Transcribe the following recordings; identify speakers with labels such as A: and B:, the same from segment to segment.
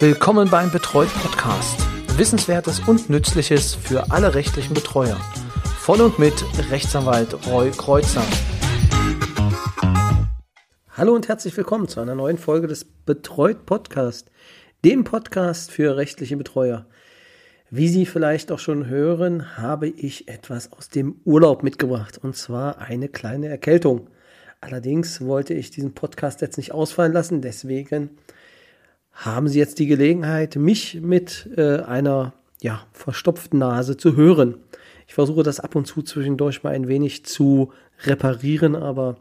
A: Willkommen beim Betreut Podcast. Wissenswertes und Nützliches für alle rechtlichen Betreuer. Von und mit Rechtsanwalt Roy Kreuzer.
B: Hallo und herzlich willkommen zu einer neuen Folge des Betreut Podcast, dem Podcast für rechtliche Betreuer. Wie Sie vielleicht auch schon hören, habe ich etwas aus dem Urlaub mitgebracht und zwar eine kleine Erkältung. Allerdings wollte ich diesen Podcast jetzt nicht ausfallen lassen, deswegen haben Sie jetzt die Gelegenheit, mich mit äh, einer ja, verstopften Nase zu hören. Ich versuche das ab und zu zwischendurch mal ein wenig zu reparieren, aber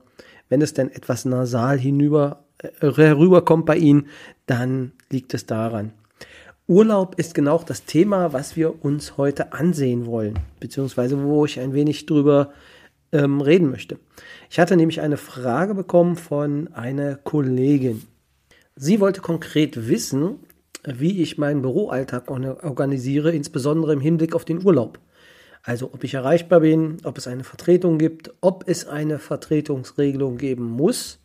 B: wenn es denn etwas nasal hinüber, äh, herüberkommt bei Ihnen, dann liegt es daran. Urlaub ist genau das Thema, was wir uns heute ansehen wollen, beziehungsweise wo ich ein wenig drüber ähm, reden möchte. Ich hatte nämlich eine Frage bekommen von einer Kollegin. Sie wollte konkret wissen, wie ich meinen Büroalltag organisiere, insbesondere im Hinblick auf den Urlaub. Also ob ich erreichbar bin, ob es eine Vertretung gibt, ob es eine Vertretungsregelung geben muss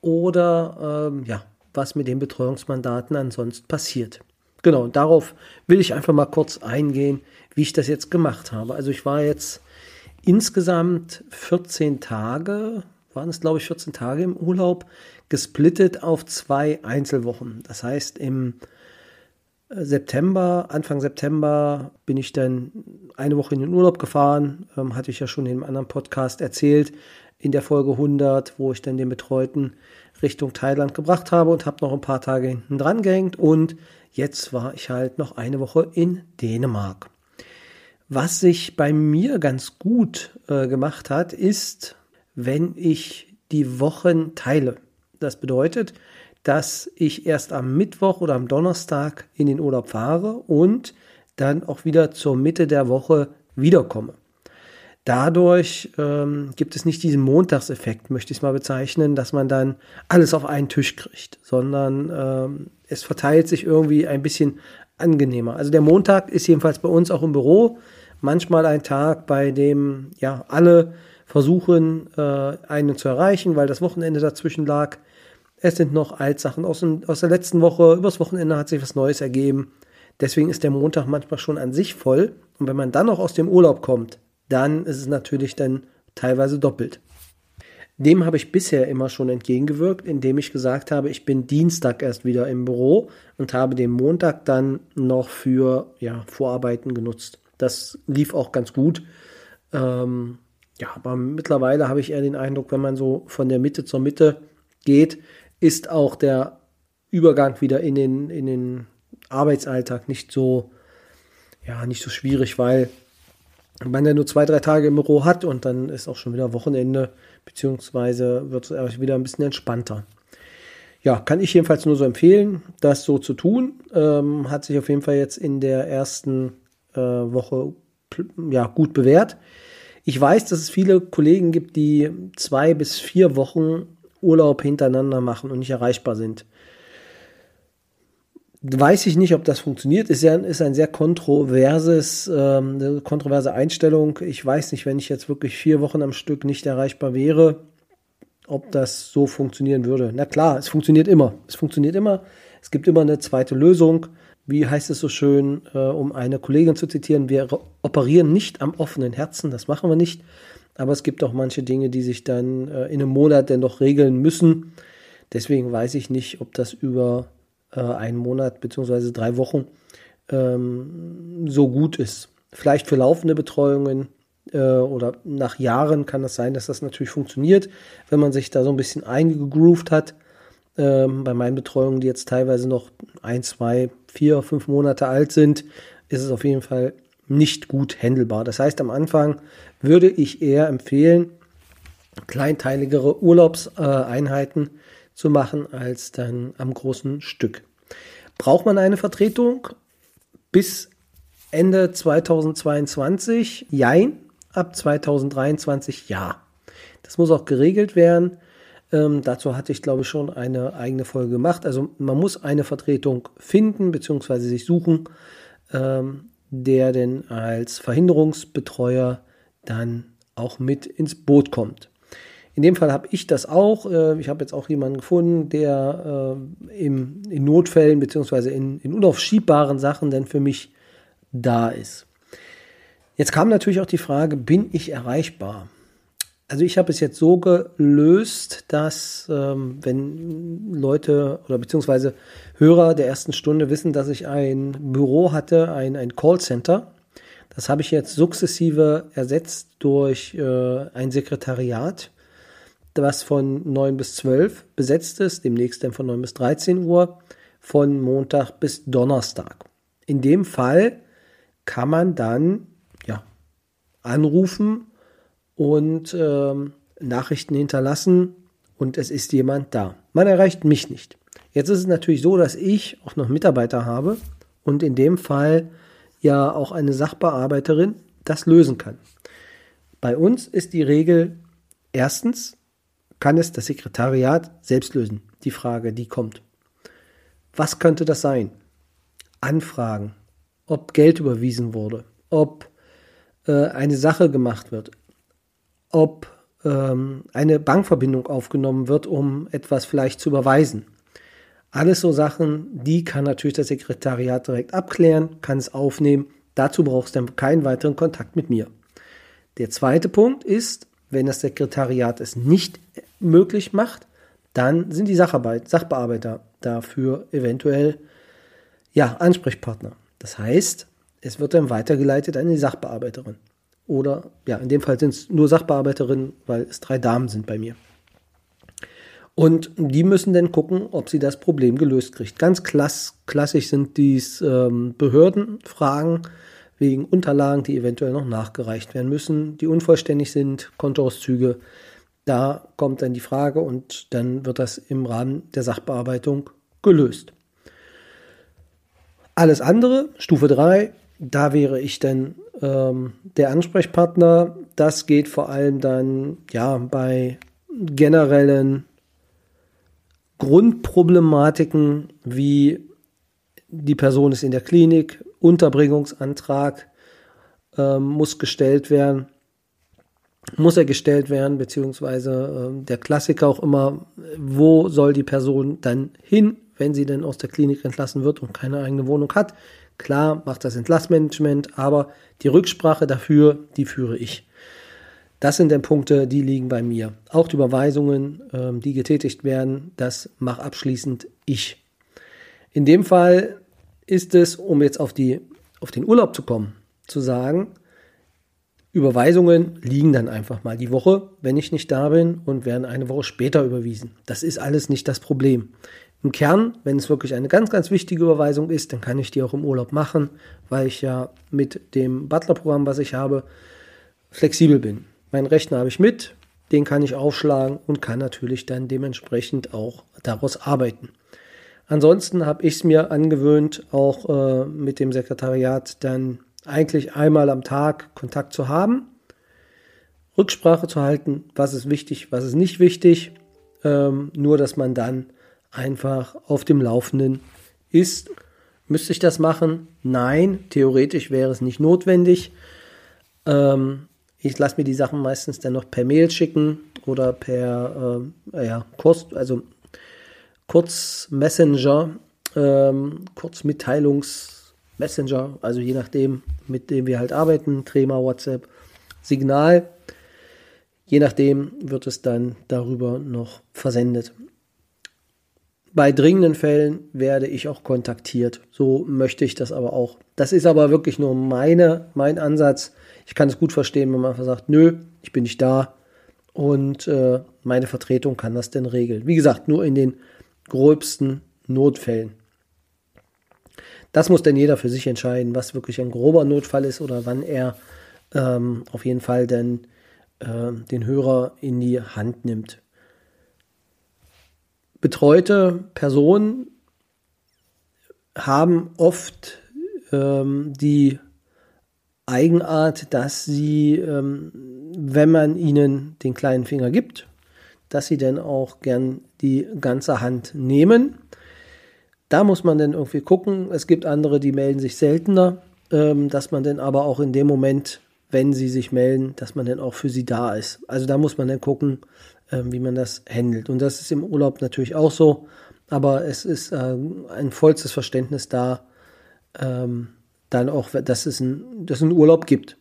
B: oder ähm, ja, was mit den Betreuungsmandaten ansonsten passiert. Genau, darauf will ich einfach mal kurz eingehen, wie ich das jetzt gemacht habe. Also ich war jetzt insgesamt 14 Tage, waren es glaube ich 14 Tage im Urlaub, gesplittet auf zwei Einzelwochen. Das heißt, im äh, September, Anfang September bin ich dann eine Woche in den Urlaub gefahren, ähm, hatte ich ja schon in einem anderen Podcast erzählt, in der Folge 100, wo ich dann den Betreuten Richtung Thailand gebracht habe und habe noch ein paar Tage hinten dran gehängt und jetzt war ich halt noch eine Woche in Dänemark. Was sich bei mir ganz gut äh, gemacht hat, ist, wenn ich die Wochen teile. Das bedeutet, dass ich erst am Mittwoch oder am Donnerstag in den Urlaub fahre und dann auch wieder zur Mitte der Woche wiederkomme. Dadurch ähm, gibt es nicht diesen Montagseffekt, möchte ich es mal bezeichnen, dass man dann alles auf einen Tisch kriegt, sondern ähm, es verteilt sich irgendwie ein bisschen angenehmer. Also der Montag ist jedenfalls bei uns auch im Büro manchmal ein Tag, bei dem ja alle versuchen, äh, einen zu erreichen, weil das Wochenende dazwischen lag. Es sind noch Altsachen aus, aus der letzten Woche. Übers Wochenende hat sich was Neues ergeben. Deswegen ist der Montag manchmal schon an sich voll. Und wenn man dann noch aus dem Urlaub kommt, dann ist es natürlich dann teilweise doppelt. Dem habe ich bisher immer schon entgegengewirkt, indem ich gesagt habe, ich bin Dienstag erst wieder im Büro und habe den Montag dann noch für ja, Vorarbeiten genutzt. Das lief auch ganz gut. Ähm, ja, aber mittlerweile habe ich eher den Eindruck, wenn man so von der Mitte zur Mitte geht, ist auch der Übergang wieder in den, in den Arbeitsalltag nicht so, ja, nicht so schwierig, weil man ja nur zwei, drei Tage im Büro hat und dann ist auch schon wieder Wochenende, beziehungsweise wird es wieder ein bisschen entspannter. Ja, kann ich jedenfalls nur so empfehlen, das so zu tun. Ähm, hat sich auf jeden Fall jetzt in der ersten äh, Woche ja, gut bewährt. Ich weiß, dass es viele Kollegen gibt, die zwei bis vier Wochen Urlaub hintereinander machen und nicht erreichbar sind. Weiß ich nicht, ob das funktioniert. Ist ja ist ein sehr kontroverses, ähm, kontroverse Einstellung. Ich weiß nicht, wenn ich jetzt wirklich vier Wochen am Stück nicht erreichbar wäre, ob das so funktionieren würde. Na klar, es funktioniert immer. Es funktioniert immer. Es gibt immer eine zweite Lösung. Wie heißt es so schön, äh, um eine Kollegin zu zitieren, wir operieren nicht am offenen Herzen, das machen wir nicht. Aber es gibt auch manche Dinge, die sich dann äh, in einem Monat dennoch regeln müssen. Deswegen weiß ich nicht, ob das über äh, einen Monat bzw. drei Wochen ähm, so gut ist. Vielleicht für laufende Betreuungen äh, oder nach Jahren kann das sein, dass das natürlich funktioniert, wenn man sich da so ein bisschen eingegroovt hat. Ähm, bei meinen Betreuungen, die jetzt teilweise noch ein, zwei, vier, fünf Monate alt sind, ist es auf jeden Fall nicht gut handelbar. Das heißt, am Anfang würde ich eher empfehlen, kleinteiligere Urlaubseinheiten zu machen als dann am großen Stück. Braucht man eine Vertretung bis Ende 2022? Jein. Ab 2023 ja. Das muss auch geregelt werden. Ähm, dazu hatte ich, glaube ich, schon eine eigene Folge gemacht. Also man muss eine Vertretung finden bzw. sich suchen, ähm, der denn als Verhinderungsbetreuer dann auch mit ins Boot kommt. In dem Fall habe ich das auch. Äh, ich habe jetzt auch jemanden gefunden, der äh, im, in Notfällen beziehungsweise in, unaufschiebbaren Sachen dann für mich da ist. Jetzt kam natürlich auch die Frage, bin ich erreichbar? Also ich habe es jetzt so gelöst, dass ähm, wenn Leute oder beziehungsweise Hörer der ersten Stunde wissen, dass ich ein Büro hatte, ein, ein Callcenter, das habe ich jetzt sukzessive ersetzt durch äh, ein Sekretariat, was von 9 bis 12 besetzt ist, demnächst dann von 9 bis 13 Uhr, von Montag bis Donnerstag. In dem Fall kann man dann ja, anrufen und ähm, Nachrichten hinterlassen und es ist jemand da. Man erreicht mich nicht. Jetzt ist es natürlich so, dass ich auch noch Mitarbeiter habe und in dem Fall ja auch eine Sachbearbeiterin das lösen kann. Bei uns ist die Regel, erstens kann es das Sekretariat selbst lösen. Die Frage, die kommt. Was könnte das sein? Anfragen, ob Geld überwiesen wurde, ob äh, eine Sache gemacht wird, ob ähm, eine Bankverbindung aufgenommen wird, um etwas vielleicht zu überweisen. Alles so Sachen, die kann natürlich das Sekretariat direkt abklären, kann es aufnehmen. Dazu brauchst du dann keinen weiteren Kontakt mit mir. Der zweite Punkt ist, wenn das Sekretariat es nicht möglich macht, dann sind die Sacharbeit, Sachbearbeiter dafür eventuell ja, Ansprechpartner. Das heißt, es wird dann weitergeleitet an die Sachbearbeiterin. Oder ja, in dem Fall sind es nur Sachbearbeiterinnen, weil es drei Damen sind bei mir. Und die müssen dann gucken, ob sie das Problem gelöst kriegt. Ganz klass, klassisch sind dies ähm, Behördenfragen wegen Unterlagen, die eventuell noch nachgereicht werden müssen, die unvollständig sind, Kontoauszüge. Da kommt dann die Frage und dann wird das im Rahmen der Sachbearbeitung gelöst. Alles andere, Stufe 3, da wäre ich dann ähm, der Ansprechpartner. Das geht vor allem dann ja bei generellen Grundproblematiken wie die Person ist in der Klinik, Unterbringungsantrag ähm, muss gestellt werden, muss er gestellt werden, beziehungsweise äh, der Klassiker auch immer, wo soll die Person dann hin, wenn sie denn aus der Klinik entlassen wird und keine eigene Wohnung hat. Klar macht das Entlassmanagement, aber die Rücksprache dafür, die führe ich. Das sind dann Punkte, die liegen bei mir. Auch die Überweisungen, ähm, die getätigt werden, das mache abschließend ich. In dem Fall ist es, um jetzt auf, die, auf den Urlaub zu kommen, zu sagen, Überweisungen liegen dann einfach mal die Woche, wenn ich nicht da bin und werden eine Woche später überwiesen. Das ist alles nicht das Problem. Im Kern, wenn es wirklich eine ganz, ganz wichtige Überweisung ist, dann kann ich die auch im Urlaub machen, weil ich ja mit dem Butler-Programm, was ich habe, flexibel bin. Meinen Rechner habe ich mit, den kann ich aufschlagen und kann natürlich dann dementsprechend auch daraus arbeiten. Ansonsten habe ich es mir angewöhnt, auch äh, mit dem Sekretariat dann eigentlich einmal am Tag Kontakt zu haben, Rücksprache zu halten, was ist wichtig, was ist nicht wichtig, ähm, nur dass man dann einfach auf dem Laufenden ist. Müsste ich das machen? Nein, theoretisch wäre es nicht notwendig. Ähm, ich lasse mir die Sachen meistens dann noch per Mail schicken oder per äh, ja, Kurs, also Kurz Messenger, ähm, Messenger, also je nachdem, mit dem wir halt arbeiten, Trema, WhatsApp, Signal. Je nachdem wird es dann darüber noch versendet. Bei dringenden Fällen werde ich auch kontaktiert. So möchte ich das aber auch. Das ist aber wirklich nur meine, mein Ansatz. Ich kann es gut verstehen, wenn man einfach sagt, nö, ich bin nicht da und äh, meine Vertretung kann das denn regeln. Wie gesagt, nur in den gröbsten Notfällen. Das muss denn jeder für sich entscheiden, was wirklich ein grober Notfall ist oder wann er ähm, auf jeden Fall denn äh, den Hörer in die Hand nimmt. Betreute Personen haben oft ähm, die Eigenart, dass sie, ähm, wenn man ihnen den kleinen Finger gibt, dass sie dann auch gern die ganze Hand nehmen. Da muss man dann irgendwie gucken. Es gibt andere, die melden sich seltener, ähm, dass man dann aber auch in dem Moment, wenn sie sich melden, dass man dann auch für sie da ist. Also da muss man dann gucken, äh, wie man das handelt. Und das ist im Urlaub natürlich auch so, aber es ist äh, ein vollstes Verständnis da, ähm, dann auch, dass es, ein, dass es einen Urlaub gibt.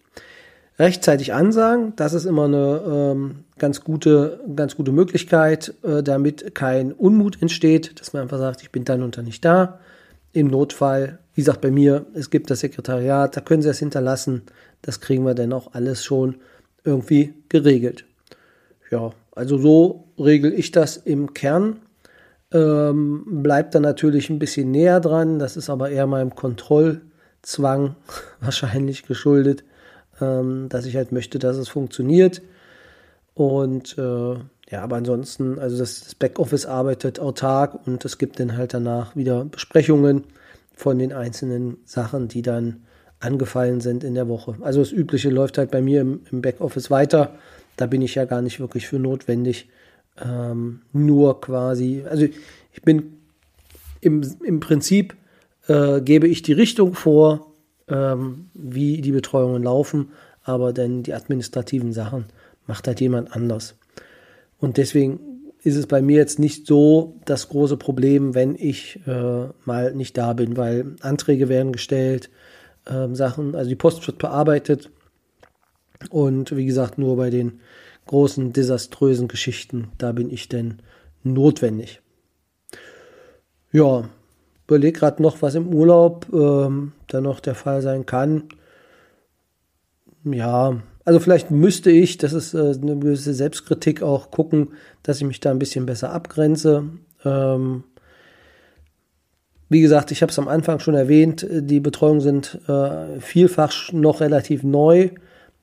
B: Rechtzeitig ansagen, das ist immer eine ähm, ganz gute, ganz gute Möglichkeit, äh, damit kein Unmut entsteht, dass man einfach sagt, ich bin dann und dann nicht da. Im Notfall, wie gesagt, bei mir, es gibt das Sekretariat, da können Sie es hinterlassen. Das kriegen wir dann auch alles schon irgendwie geregelt. Ja, also so regel ich das im Kern. Ähm, bleibt dann natürlich ein bisschen näher dran. Das ist aber eher meinem Kontrollzwang wahrscheinlich geschuldet, ähm, dass ich halt möchte, dass es funktioniert. Und äh, ja, aber ansonsten, also das, das Backoffice arbeitet autark und es gibt dann halt danach wieder Besprechungen von den einzelnen Sachen, die dann angefallen sind in der Woche. Also das Übliche läuft halt bei mir im, im Backoffice weiter. Da bin ich ja gar nicht wirklich für notwendig. Ähm, nur quasi, also ich bin im, im Prinzip äh, gebe ich die Richtung vor, ähm, wie die Betreuungen laufen, aber dann die administrativen Sachen macht halt jemand anders. Und deswegen ist es bei mir jetzt nicht so das große Problem, wenn ich äh, mal nicht da bin, weil Anträge werden gestellt, äh, Sachen, also die Post wird bearbeitet und wie gesagt, nur bei den großen desaströsen Geschichten, da bin ich denn notwendig. Ja, überleg gerade noch, was im Urlaub ähm, dann noch der Fall sein kann. Ja, also vielleicht müsste ich, das ist äh, eine gewisse Selbstkritik auch gucken, dass ich mich da ein bisschen besser abgrenze. Ähm, wie gesagt, ich habe es am Anfang schon erwähnt, die Betreuungen sind äh, vielfach noch relativ neu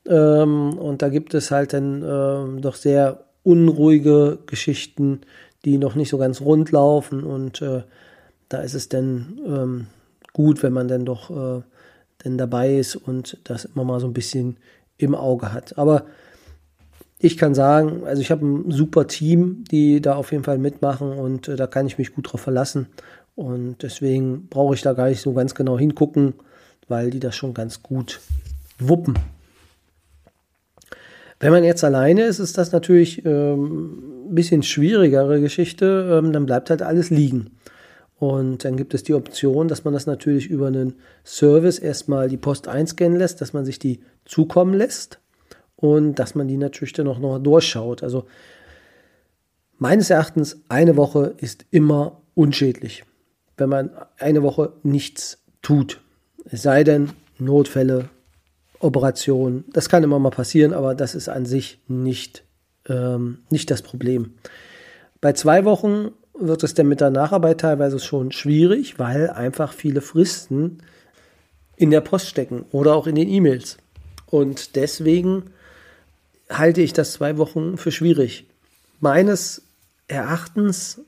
B: ähm, und da gibt es halt dann äh, doch sehr unruhige Geschichten, die noch nicht so ganz rund laufen und äh, da ist es dann ähm, gut, wenn man dann doch äh, dann dabei ist und das immer mal so ein bisschen im Auge hat. Aber ich kann sagen, also ich habe ein super Team, die da auf jeden Fall mitmachen und äh, da kann ich mich gut drauf verlassen. Und deswegen brauche ich da gar nicht so ganz genau hingucken, weil die das schon ganz gut wuppen. Wenn man jetzt alleine ist, ist das natürlich ähm, ein bisschen schwierigere Geschichte. Ähm, dann bleibt halt alles liegen. Und dann gibt es die Option, dass man das natürlich über einen Service erstmal die Post einscannen lässt, dass man sich die zukommen lässt und dass man die natürlich dann auch noch durchschaut. Also meines Erachtens, eine Woche ist immer unschädlich, wenn man eine Woche nichts tut. Es sei denn, Notfälle, Operationen, das kann immer mal passieren, aber das ist an sich nicht, ähm, nicht das Problem. Bei zwei Wochen wird es dann mit der Nacharbeit teilweise schon schwierig, weil einfach viele Fristen in der Post stecken oder auch in den E-Mails. Und deswegen halte ich das zwei Wochen für schwierig. Meines Erachtens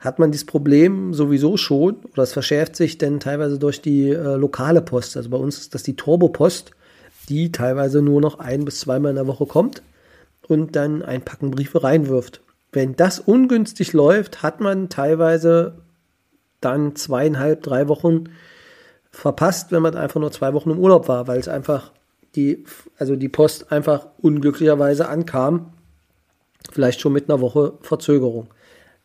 B: hat man dieses Problem sowieso schon, oder es verschärft sich denn teilweise durch die äh, lokale Post. Also bei uns ist das die Turbo-Post, die teilweise nur noch ein bis zweimal in der Woche kommt und dann ein Packen Briefe reinwirft. Wenn das ungünstig läuft, hat man teilweise dann zweieinhalb, drei Wochen verpasst, wenn man einfach nur zwei Wochen im Urlaub war, weil es einfach die, also die Post einfach unglücklicherweise ankam. Vielleicht schon mit einer Woche Verzögerung.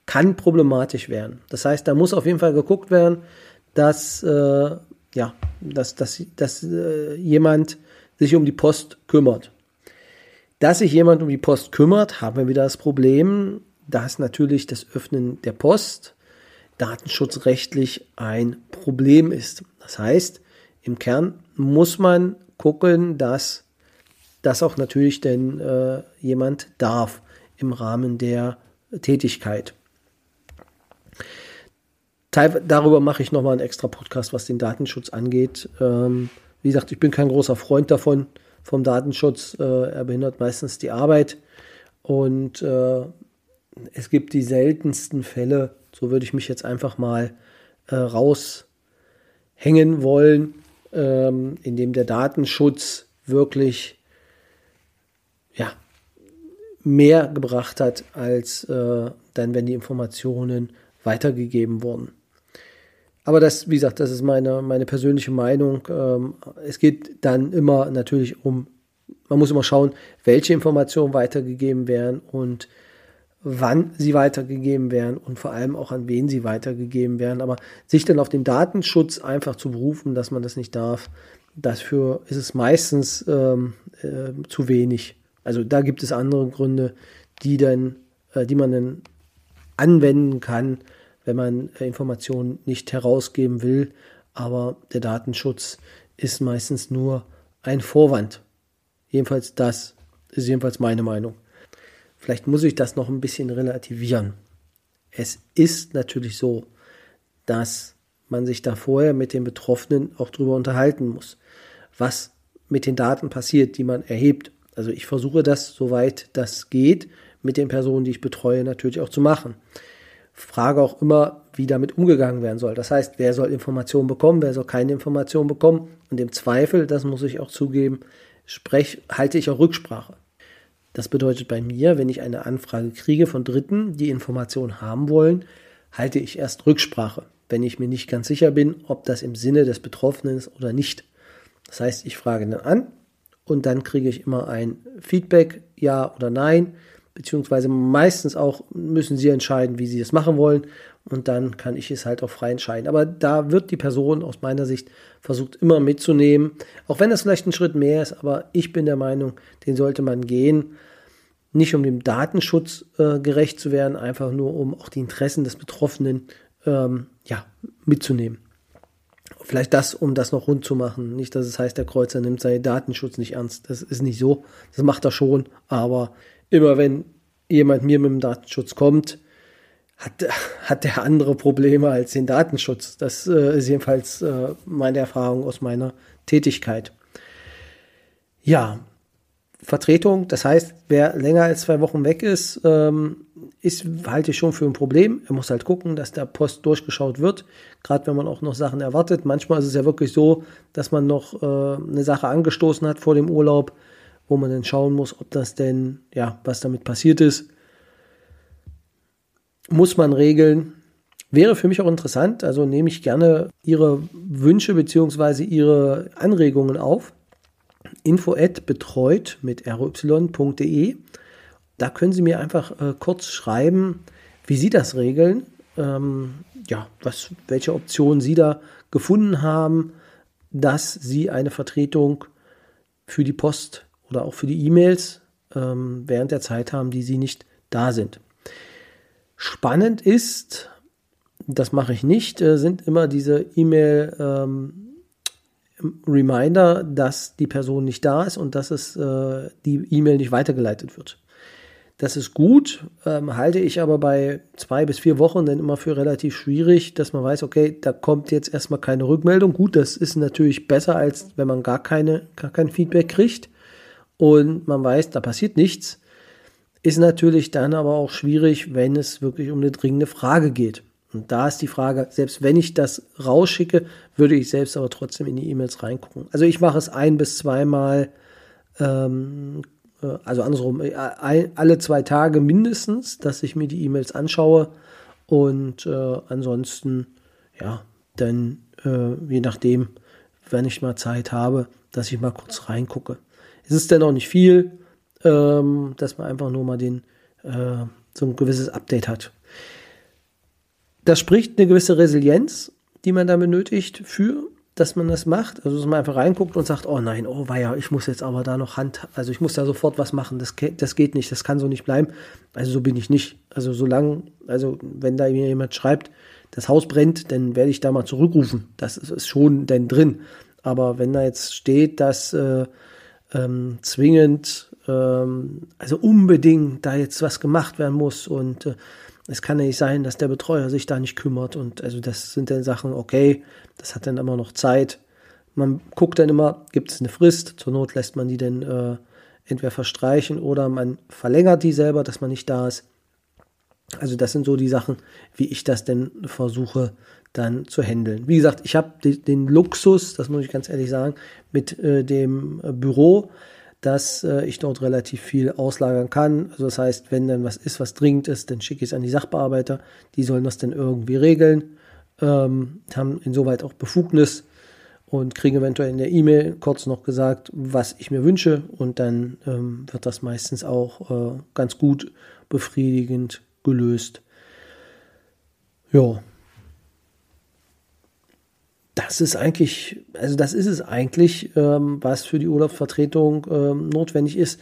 B: Kann problematisch werden. Das heißt, da muss auf jeden Fall geguckt werden, dass, äh, ja, dass, dass, dass äh, jemand sich um die Post kümmert. Dass sich jemand um die Post kümmert, haben wir wieder das Problem, dass natürlich das Öffnen der Post datenschutzrechtlich ein Problem ist. Das heißt, im Kern muss man gucken, dass das auch natürlich denn äh, jemand darf im Rahmen der Tätigkeit. Darüber mache ich nochmal einen extra Podcast, was den Datenschutz angeht. Ähm, wie gesagt, ich bin kein großer Freund davon, vom Datenschutz. Äh, er behindert meistens die Arbeit. Und äh, es gibt die seltensten Fälle, so würde ich mich jetzt einfach mal äh, raushängen wollen, ähm, in dem der Datenschutz wirklich ja, mehr gebracht hat, als äh, dann, wenn die Informationen weitergegeben wurden. Aber das, wie gesagt, das ist meine, meine persönliche Meinung. Ähm, es geht dann immer natürlich um, man muss immer schauen, welche Informationen weitergegeben werden und wann sie weitergegeben werden und vor allem auch an wen sie weitergegeben werden. Aber sich dann auf den Datenschutz einfach zu berufen, dass man das nicht darf, dafür ist es meistens ähm, äh, zu wenig. Also da gibt es andere Gründe, die dann, äh, die man dann anwenden kann, wenn man äh, Informationen nicht herausgeben will. Aber der Datenschutz ist meistens nur ein Vorwand. Jedenfalls das ist jedenfalls meine Meinung. Vielleicht muss ich das noch ein bisschen relativieren. Es ist natürlich so, dass man sich da vorher mit den Betroffenen auch drüber unterhalten muss, was mit den Daten passiert, die man erhebt. Also ich versuche das, soweit das geht, mit den Personen, die ich betreue, natürlich auch zu machen. Frage auch immer, wie damit umgegangen werden soll. Das heißt, wer soll Informationen bekommen, wer soll keine Informationen bekommen. Und im Zweifel, das muss ich auch zugeben, sprech, halte ich auch Rücksprache. Das bedeutet bei mir, wenn ich eine Anfrage kriege von Dritten, die Informationen haben wollen, halte ich erst Rücksprache, wenn ich mir nicht ganz sicher bin, ob das im Sinne des Betroffenen ist oder nicht. Das heißt, ich frage dann an und dann kriege ich immer ein Feedback, ja oder nein beziehungsweise meistens auch müssen sie entscheiden, wie sie es machen wollen und dann kann ich es halt auch frei entscheiden. Aber da wird die Person aus meiner Sicht versucht immer mitzunehmen, auch wenn das vielleicht ein Schritt mehr ist, aber ich bin der Meinung, den sollte man gehen, nicht um dem Datenschutz äh, gerecht zu werden, einfach nur um auch die Interessen des Betroffenen ähm, ja, mitzunehmen. Vielleicht das, um das noch rund zu machen. Nicht, dass es heißt, der Kreuzer nimmt seinen Datenschutz nicht ernst. Das ist nicht so. Das macht er schon. Aber immer wenn jemand mir mit dem Datenschutz kommt, hat, hat der andere Probleme als den Datenschutz. Das äh, ist jedenfalls äh, meine Erfahrung aus meiner Tätigkeit. Ja, Vertretung, das heißt, wer länger als zwei Wochen weg ist, ähm, ist, halte ich schon für ein Problem. Er muss halt gucken, dass der Post durchgeschaut wird, gerade wenn man auch noch Sachen erwartet. Manchmal ist es ja wirklich so, dass man noch äh, eine Sache angestoßen hat vor dem Urlaub, wo man dann schauen muss, ob das denn, ja, was damit passiert ist. Muss man regeln. Wäre für mich auch interessant, also nehme ich gerne Ihre Wünsche bzw. Ihre Anregungen auf. Info at betreut mit ry.de. Da können Sie mir einfach äh, kurz schreiben, wie Sie das regeln, ähm, ja, was, welche Optionen Sie da gefunden haben, dass Sie eine Vertretung für die Post oder auch für die E-Mails ähm, während der Zeit haben, die sie nicht da sind. Spannend ist, das mache ich nicht, äh, sind immer diese E-Mail ähm, Reminder, dass die Person nicht da ist und dass es äh, die E-Mail nicht weitergeleitet wird. Das ist gut, ähm, halte ich aber bei zwei bis vier Wochen dann immer für relativ schwierig, dass man weiß, okay, da kommt jetzt erstmal keine Rückmeldung. Gut, das ist natürlich besser, als wenn man gar, keine, gar kein Feedback kriegt und man weiß, da passiert nichts, ist natürlich dann aber auch schwierig, wenn es wirklich um eine dringende Frage geht. Und da ist die Frage, selbst wenn ich das rausschicke, würde ich selbst aber trotzdem in die E-Mails reingucken. Also ich mache es ein bis zweimal, ähm, äh, also andersrum, äh, alle zwei Tage mindestens, dass ich mir die E-Mails anschaue. Und äh, ansonsten, ja, dann äh, je nachdem, wenn ich mal Zeit habe, dass ich mal kurz reingucke. Es ist dennoch nicht viel, ähm, dass man einfach nur mal den, äh, so ein gewisses Update hat. Das spricht eine gewisse Resilienz, die man da benötigt für, dass man das macht. Also, dass man einfach reinguckt und sagt, oh nein, oh weia, ich muss jetzt aber da noch Hand, also ich muss da sofort was machen, das, das geht nicht, das kann so nicht bleiben. Also so bin ich nicht. Also solange, also wenn da mir jemand schreibt, das Haus brennt, dann werde ich da mal zurückrufen. Das ist, ist schon denn drin. Aber wenn da jetzt steht, dass äh, ähm, zwingend, ähm, also unbedingt da jetzt was gemacht werden muss und äh, es kann ja nicht sein, dass der Betreuer sich da nicht kümmert und also das sind dann Sachen, okay, das hat dann immer noch Zeit. Man guckt dann immer, gibt es eine Frist, zur Not lässt man die dann äh, entweder verstreichen oder man verlängert die selber, dass man nicht da ist. Also das sind so die Sachen, wie ich das denn versuche dann zu handeln. Wie gesagt, ich habe den Luxus, das muss ich ganz ehrlich sagen, mit äh, dem äh, Büro, dass äh, ich dort relativ viel auslagern kann. Also das heißt, wenn dann was ist, was dringend ist, dann schicke ich es an die Sachbearbeiter. Die sollen das dann irgendwie regeln, ähm, haben insoweit auch Befugnis und kriegen eventuell in der E-Mail kurz noch gesagt, was ich mir wünsche und dann ähm, wird das meistens auch äh, ganz gut befriedigend gelöst. Ja. Das ist eigentlich, also das ist es eigentlich, ähm, was für die Urlaubsvertretung ähm, notwendig ist.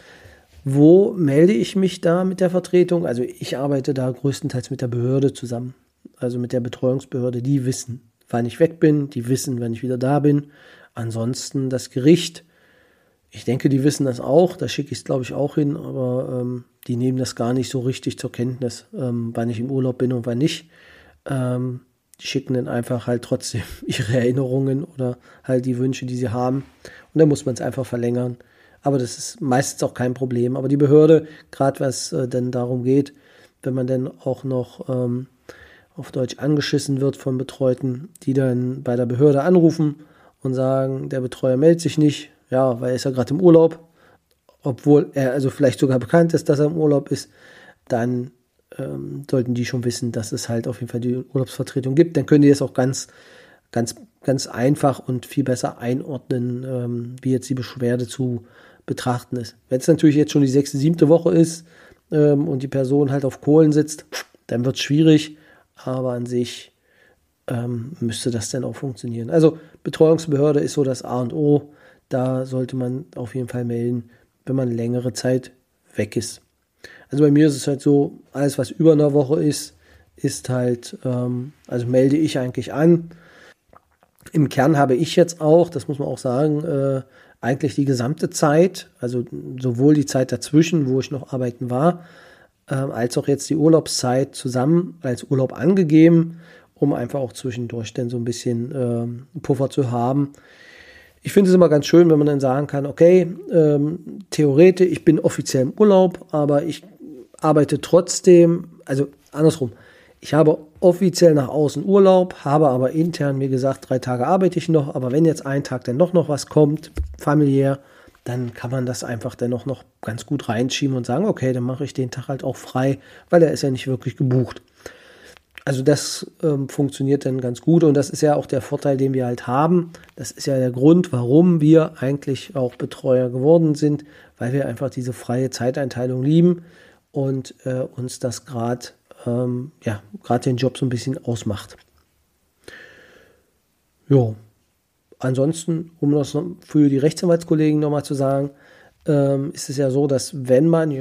B: Wo melde ich mich da mit der Vertretung? Also ich arbeite da größtenteils mit der Behörde zusammen, also mit der Betreuungsbehörde. Die wissen, wann ich weg bin, die wissen, wann ich wieder da bin. Ansonsten das Gericht, ich denke, die wissen das auch, da schicke ich es, glaube ich, auch hin, aber ähm, die nehmen das gar nicht so richtig zur Kenntnis, ähm, wann ich im Urlaub bin und wann nicht. Ähm, schicken dann einfach halt trotzdem ihre Erinnerungen oder halt die Wünsche, die sie haben. Und dann muss man es einfach verlängern. Aber das ist meistens auch kein Problem. Aber die Behörde, gerade was äh, denn darum geht, wenn man dann auch noch ähm, auf Deutsch angeschissen wird von Betreuten, die dann bei der Behörde anrufen und sagen, der Betreuer meldet sich nicht, ja, weil er ist ja gerade im Urlaub, obwohl er also vielleicht sogar bekannt ist, dass er im Urlaub ist, dann ähm, sollten die schon wissen, dass es halt auf jeden Fall die Urlaubsvertretung gibt. Dann können die das auch ganz, ganz, ganz einfach und viel besser einordnen, ähm, wie jetzt die Beschwerde zu betrachten ist. Wenn es natürlich jetzt schon die sechste, siebte Woche ist ähm, und die Person halt auf Kohlen sitzt, dann wird es schwierig, aber an sich ähm, müsste das dann auch funktionieren. Also Betreuungsbehörde ist so das A und O. Da sollte man auf jeden Fall melden, wenn man längere Zeit weg ist. Also bei mir ist es halt so, alles was über einer Woche ist, ist halt, ähm, also melde ich eigentlich an. Im Kern habe ich jetzt auch, das muss man auch sagen, äh, eigentlich die gesamte Zeit, also sowohl die Zeit dazwischen, wo ich noch arbeiten war, äh, als auch jetzt die Urlaubszeit zusammen als Urlaub angegeben, um einfach auch zwischendurch dann so ein bisschen äh, Puffer zu haben. Ich finde es immer ganz schön, wenn man dann sagen kann, okay, ähm, theoretisch, ich bin offiziell im Urlaub, aber ich arbeite trotzdem, also andersrum, ich habe offiziell nach außen Urlaub, habe aber intern mir gesagt, drei Tage arbeite ich noch, aber wenn jetzt ein Tag dann doch noch was kommt, familiär, dann kann man das einfach dennoch noch ganz gut reinschieben und sagen, okay, dann mache ich den Tag halt auch frei, weil er ist ja nicht wirklich gebucht. Also das ähm, funktioniert dann ganz gut und das ist ja auch der Vorteil, den wir halt haben. Das ist ja der Grund, warum wir eigentlich auch Betreuer geworden sind, weil wir einfach diese freie Zeiteinteilung lieben und äh, uns das gerade ähm, ja, gerade den Job so ein bisschen ausmacht. Ja, ansonsten, um das für die Rechtsanwaltskollegen nochmal zu sagen, ähm, ist es ja so, dass wenn man,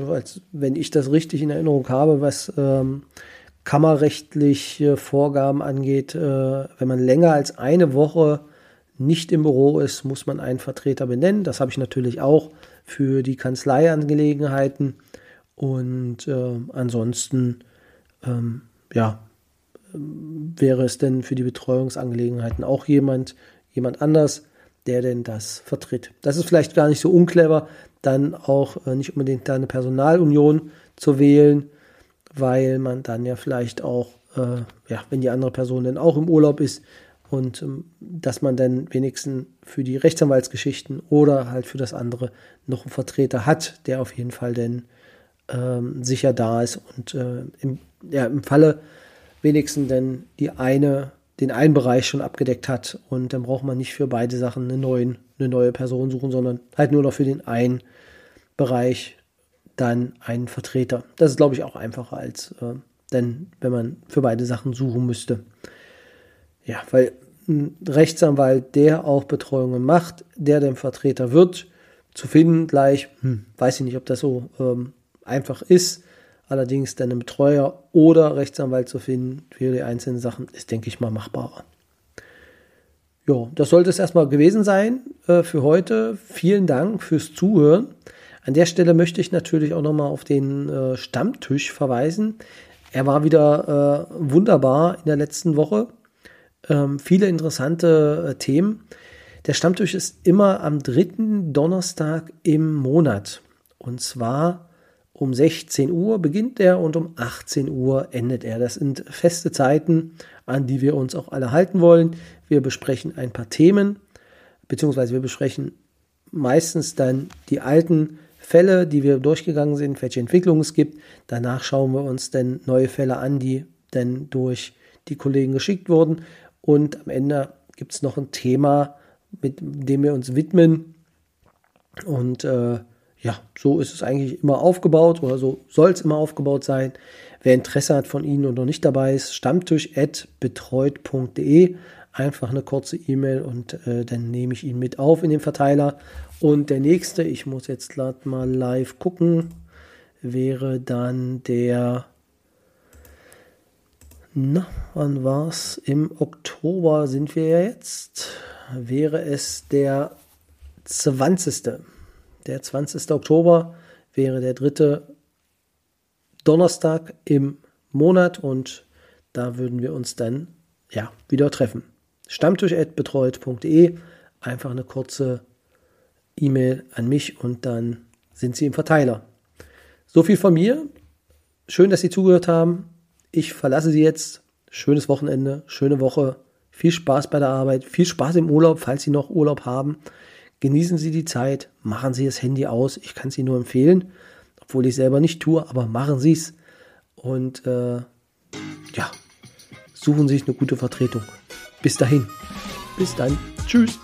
B: wenn ich das richtig in Erinnerung habe, was ähm, kammerrechtliche Vorgaben angeht, äh, wenn man länger als eine Woche nicht im Büro ist, muss man einen Vertreter benennen. Das habe ich natürlich auch für die Kanzleiangelegenheiten. Und äh, ansonsten ähm, ja, wäre es denn für die Betreuungsangelegenheiten auch jemand, jemand anders, der denn das vertritt. Das ist vielleicht gar nicht so unclever, dann auch äh, nicht unbedingt eine Personalunion zu wählen, weil man dann ja vielleicht auch, äh, ja, wenn die andere Person dann auch im Urlaub ist und ähm, dass man dann wenigstens für die Rechtsanwaltsgeschichten oder halt für das andere noch einen Vertreter hat, der auf jeden Fall denn ähm, sicher da ist und äh, im ja, im Falle wenigstens denn die eine, den einen Bereich schon abgedeckt hat und dann braucht man nicht für beide Sachen eine, neuen, eine neue Person suchen, sondern halt nur noch für den einen Bereich dann einen Vertreter. Das ist, glaube ich, auch einfacher als äh, denn, wenn man für beide Sachen suchen müsste. Ja, weil ein Rechtsanwalt, der auch Betreuungen macht, der den Vertreter wird, zu finden gleich, hm, weiß ich nicht, ob das so ähm, einfach ist. Allerdings dann einen Betreuer oder Rechtsanwalt zu finden für die einzelnen Sachen ist, denke ich mal, machbarer. Ja, das sollte es erstmal gewesen sein äh, für heute. Vielen Dank fürs Zuhören. An der Stelle möchte ich natürlich auch nochmal auf den äh, Stammtisch verweisen. Er war wieder äh, wunderbar in der letzten Woche. Ähm, viele interessante äh, Themen. Der Stammtisch ist immer am dritten Donnerstag im Monat. Und zwar um 16 Uhr beginnt er und um 18 Uhr endet er. Das sind feste Zeiten, an die wir uns auch alle halten wollen. Wir besprechen ein paar Themen, beziehungsweise wir besprechen meistens dann die alten Fälle, die wir durchgegangen sind, welche Entwicklungen es gibt. Danach schauen wir uns dann neue Fälle an, die dann durch die Kollegen geschickt wurden. Und am Ende gibt es noch ein Thema, mit dem wir uns widmen. Und äh, ja, so ist es eigentlich immer aufgebaut oder so soll es immer aufgebaut sein. Wer Interesse hat von Ihnen und noch nicht dabei ist, stammtisch.betreut.de. Einfach eine kurze E-Mail und äh, dann nehme ich ihn mit auf in den Verteiler. Und der nächste, ich muss jetzt gerade mal live gucken, wäre dann der na, wann war's? Im Oktober sind wir jetzt. Wäre es der 20. Der 20. Oktober wäre der dritte Donnerstag im Monat und da würden wir uns dann ja wieder treffen. Stammtisch.betreut.de einfach eine kurze E-Mail an mich und dann sind Sie im Verteiler. So viel von mir. Schön, dass Sie zugehört haben. Ich verlasse Sie jetzt. Schönes Wochenende, schöne Woche. Viel Spaß bei der Arbeit, viel Spaß im Urlaub, falls Sie noch Urlaub haben. Genießen Sie die Zeit, machen Sie das Handy aus. Ich kann es Ihnen nur empfehlen, obwohl ich selber nicht tue, aber machen Sie es. Und äh, ja, suchen Sie sich eine gute Vertretung. Bis dahin. Bis dann. Tschüss.